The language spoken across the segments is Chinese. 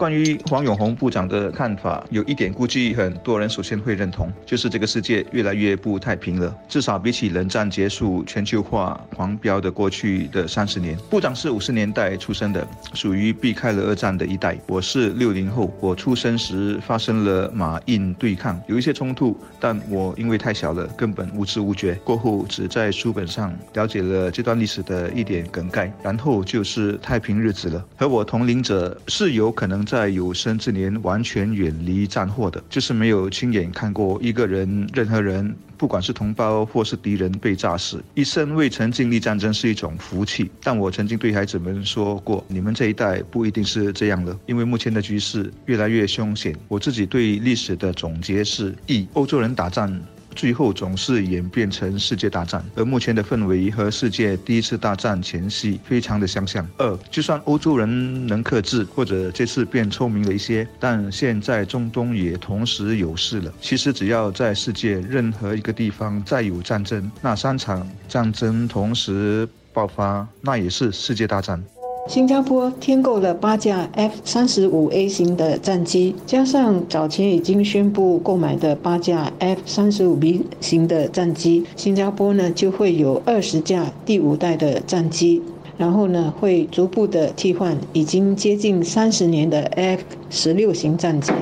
关于黄永红部长的看法，有一点估计很多人首先会认同，就是这个世界越来越不太平了。至少比起冷战结束、全球化狂飙的过去的三十年，部长是五十年代出生的，属于避开了二战的一代。我是六零后，我出生时发生了马印对抗，有一些冲突，但我因为太小了，根本无知无觉。过后只在书本上了解了这段历史的一点梗概，然后就是太平日子了。和我同龄者是有可能。在有生之年完全远离战祸的，就是没有亲眼看过一个人、任何人，不管是同胞或是敌人被炸死。一生未曾经历战争是一种福气，但我曾经对孩子们说过，你们这一代不一定是这样了，因为目前的局势越来越凶险。我自己对历史的总结是：一、欧洲人打仗。最后总是演变成世界大战，而目前的氛围和世界第一次大战前夕非常的相像。二，就算欧洲人能克制，或者这次变聪明了一些，但现在中东也同时有事了。其实只要在世界任何一个地方再有战争，那三场战争同时爆发，那也是世界大战。新加坡添购了八架 F 三十五 A 型的战机，加上早前已经宣布购买的八架 F 三十五 B 型的战机，新加坡呢就会有二十架第五代的战机，然后呢会逐步的替换已经接近三十年的 F 十六型战机。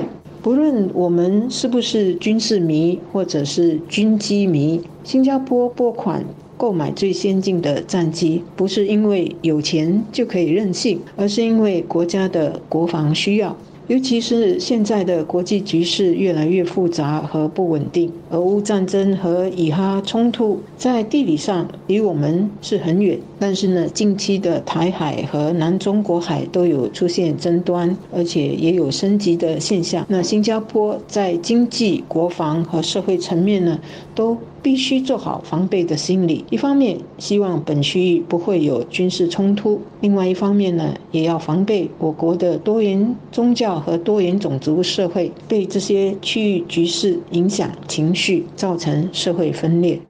不论我们是不是军事迷或者是军机迷，新加坡拨款。购买最先进的战机，不是因为有钱就可以任性，而是因为国家的国防需要。尤其是现在的国际局势越来越复杂和不稳定，俄乌战争和以哈冲突在地理上离我们是很远，但是呢，近期的台海和南中国海都有出现争端，而且也有升级的现象。那新加坡在经济、国防和社会层面呢，都必须做好防备的心理。一方面希望本区域不会有军事冲突，另外一方面呢，也要防备我国的多元宗教。和多元种族社会被这些区域局势影响情绪，造成社会分裂。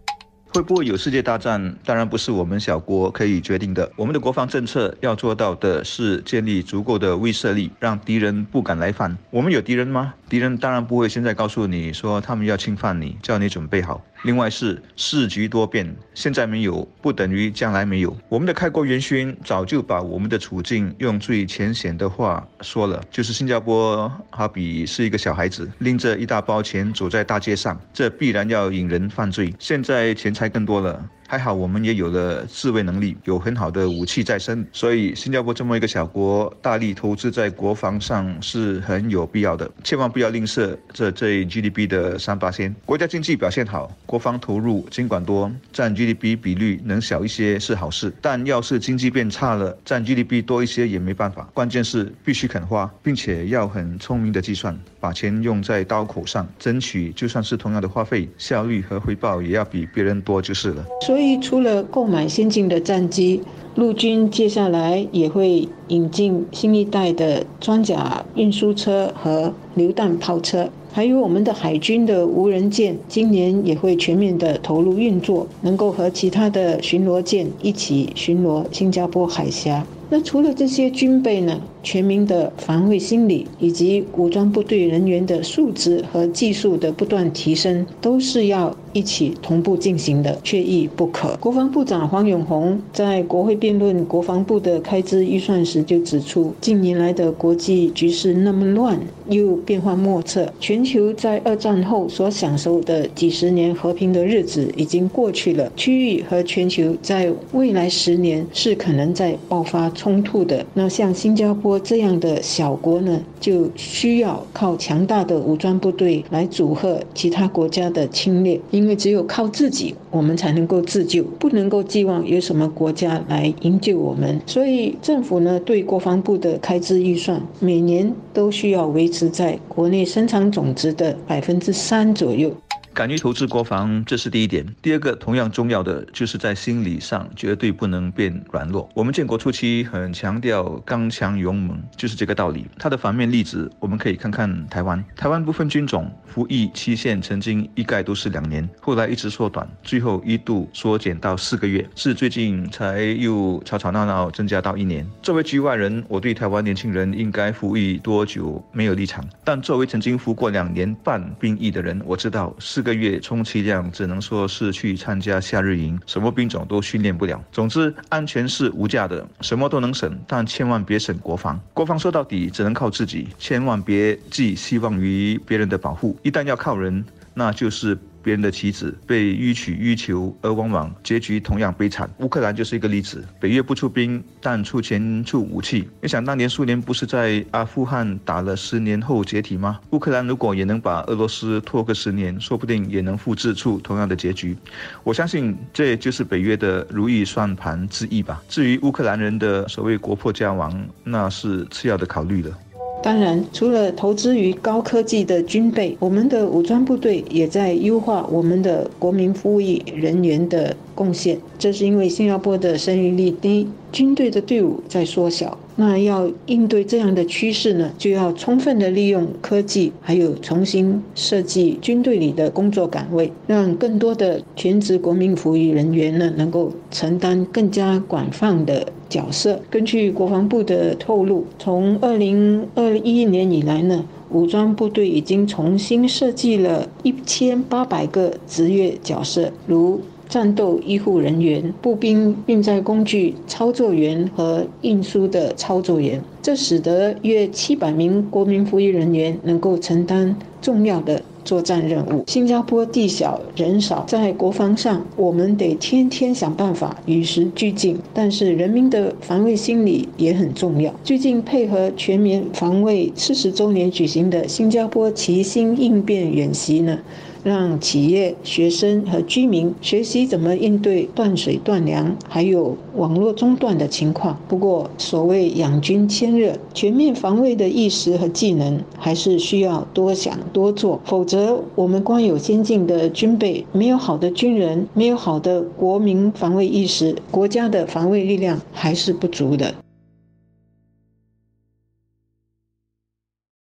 会不会有世界大战？当然不是我们小国可以决定的。我们的国防政策要做到的是建立足够的威慑力，让敌人不敢来犯。我们有敌人吗？敌人当然不会现在告诉你说他们要侵犯你，叫你准备好。另外是世局多变，现在没有不等于将来没有。我们的开国元勋早就把我们的处境用最浅显的话说了，就是新加坡好比是一个小孩子拎着一大包钱走在大街上，这必然要引人犯罪。现在钱财更多了。还好，我们也有了自卫能力，有很好的武器在身，所以新加坡这么一个小国，大力投资在国防上是很有必要的。千万不要吝啬这这 GDP 的三八线。国家经济表现好，国防投入尽管多，占 GDP 比率能小一些是好事。但要是经济变差了，占 GDP 多一些也没办法。关键是必须肯花，并且要很聪明的计算，把钱用在刀口上，争取就算是同样的花费，效率和回报也要比别人多就是了。所所以，除了购买先进的战机，陆军接下来也会引进新一代的装甲运输车和榴弹炮车，还有我们的海军的无人舰，今年也会全面的投入运作，能够和其他的巡逻舰一起巡逻新加坡海峡。那除了这些军备呢？全民的防卫心理，以及武装部队人员的素质和技术的不断提升，都是要一起同步进行的，缺一不可。国防部长黄永红在国会辩论国防部的开支预算时就指出，近年来的国际局势那么乱，又变幻莫测，全球在二战后所享受的几十年和平的日子已经过去了，区域和全球在未来十年是可能在爆发冲突的。那像新加坡。这样的小国呢，就需要靠强大的武装部队来阻吓其他国家的侵略，因为只有靠自己，我们才能够自救，不能够寄望有什么国家来营救我们。所以政府呢，对国防部的开支预算，每年都需要维持在国内生产总值的百分之三左右。敢于投资国防，这是第一点。第二个同样重要的，就是在心理上绝对不能变软弱。我们建国初期很强调刚强勇猛，就是这个道理。它的反面例子，我们可以看看台湾。台湾部分军种服役期限曾经一概都是两年，后来一直缩短，最后一度缩减到四个月，是最近才又吵吵闹闹增加到一年。作为局外人，我对台湾年轻人应该服役多久没有立场，但作为曾经服过两年半兵役的人，我知道是四个月充其量只能说是去参加夏日营，什么兵种都训练不了。总之，安全是无价的，什么都能省，但千万别省国防。国防说到底只能靠自己，千万别寄希望于别人的保护。一旦要靠人，那就是。别人的妻子被予取予求，而往往结局同样悲惨。乌克兰就是一个例子，北约不出兵，但出钱出武器。你想当年苏联不是在阿富汗打了十年后解体吗？乌克兰如果也能把俄罗斯拖个十年，说不定也能复制出同样的结局。我相信这就是北约的如意算盘之一吧。至于乌克兰人的所谓国破家亡，那是次要的考虑了。当然，除了投资于高科技的军备，我们的武装部队也在优化我们的国民服役人员的贡献。这是因为新加坡的生育率低，军队的队伍在缩小。那要应对这样的趋势呢，就要充分的利用科技，还有重新设计军队里的工作岗位，让更多的全职国民服役人员呢，能够承担更加广泛的角色。根据国防部的透露，从二零二一年以来呢，武装部队已经重新设计了一千八百个职业角色，如。战斗医护人员、步兵运载工具操作员和运输的操作员，这使得约七百名国民服役人员能够承担重要的作战任务。新加坡地小人少，在国防上我们得天天想办法与时俱进，但是人民的防卫心理也很重要。最近配合全民防卫四十周年举行的新加坡齐心应变演习呢？让企业、学生和居民学习怎么应对断水断粮，还有网络中断的情况。不过，所谓养军千日，全面防卫的意识和技能，还是需要多想多做。否则，我们光有先进的军备，没有好的军人，没有好的国民防卫意识，国家的防卫力量还是不足的。